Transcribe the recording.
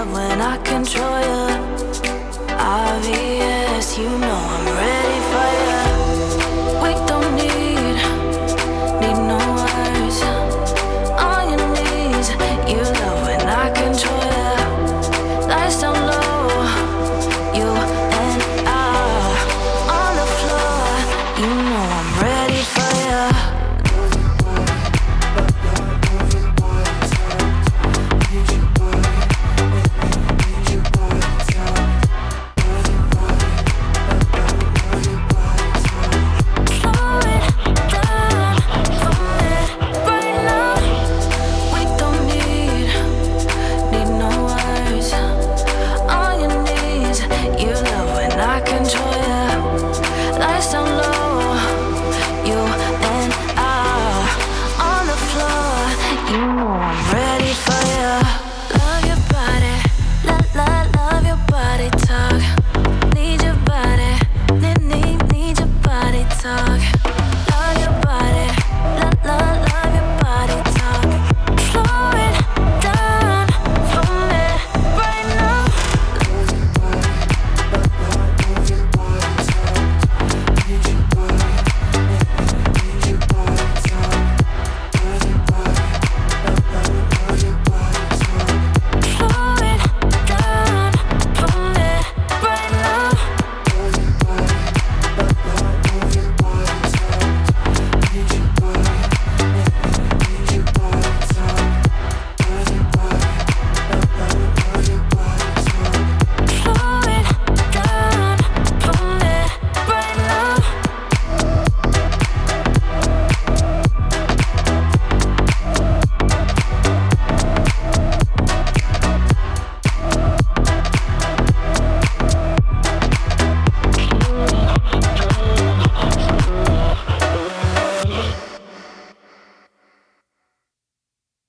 love when I control you. Obvious, you know I'm last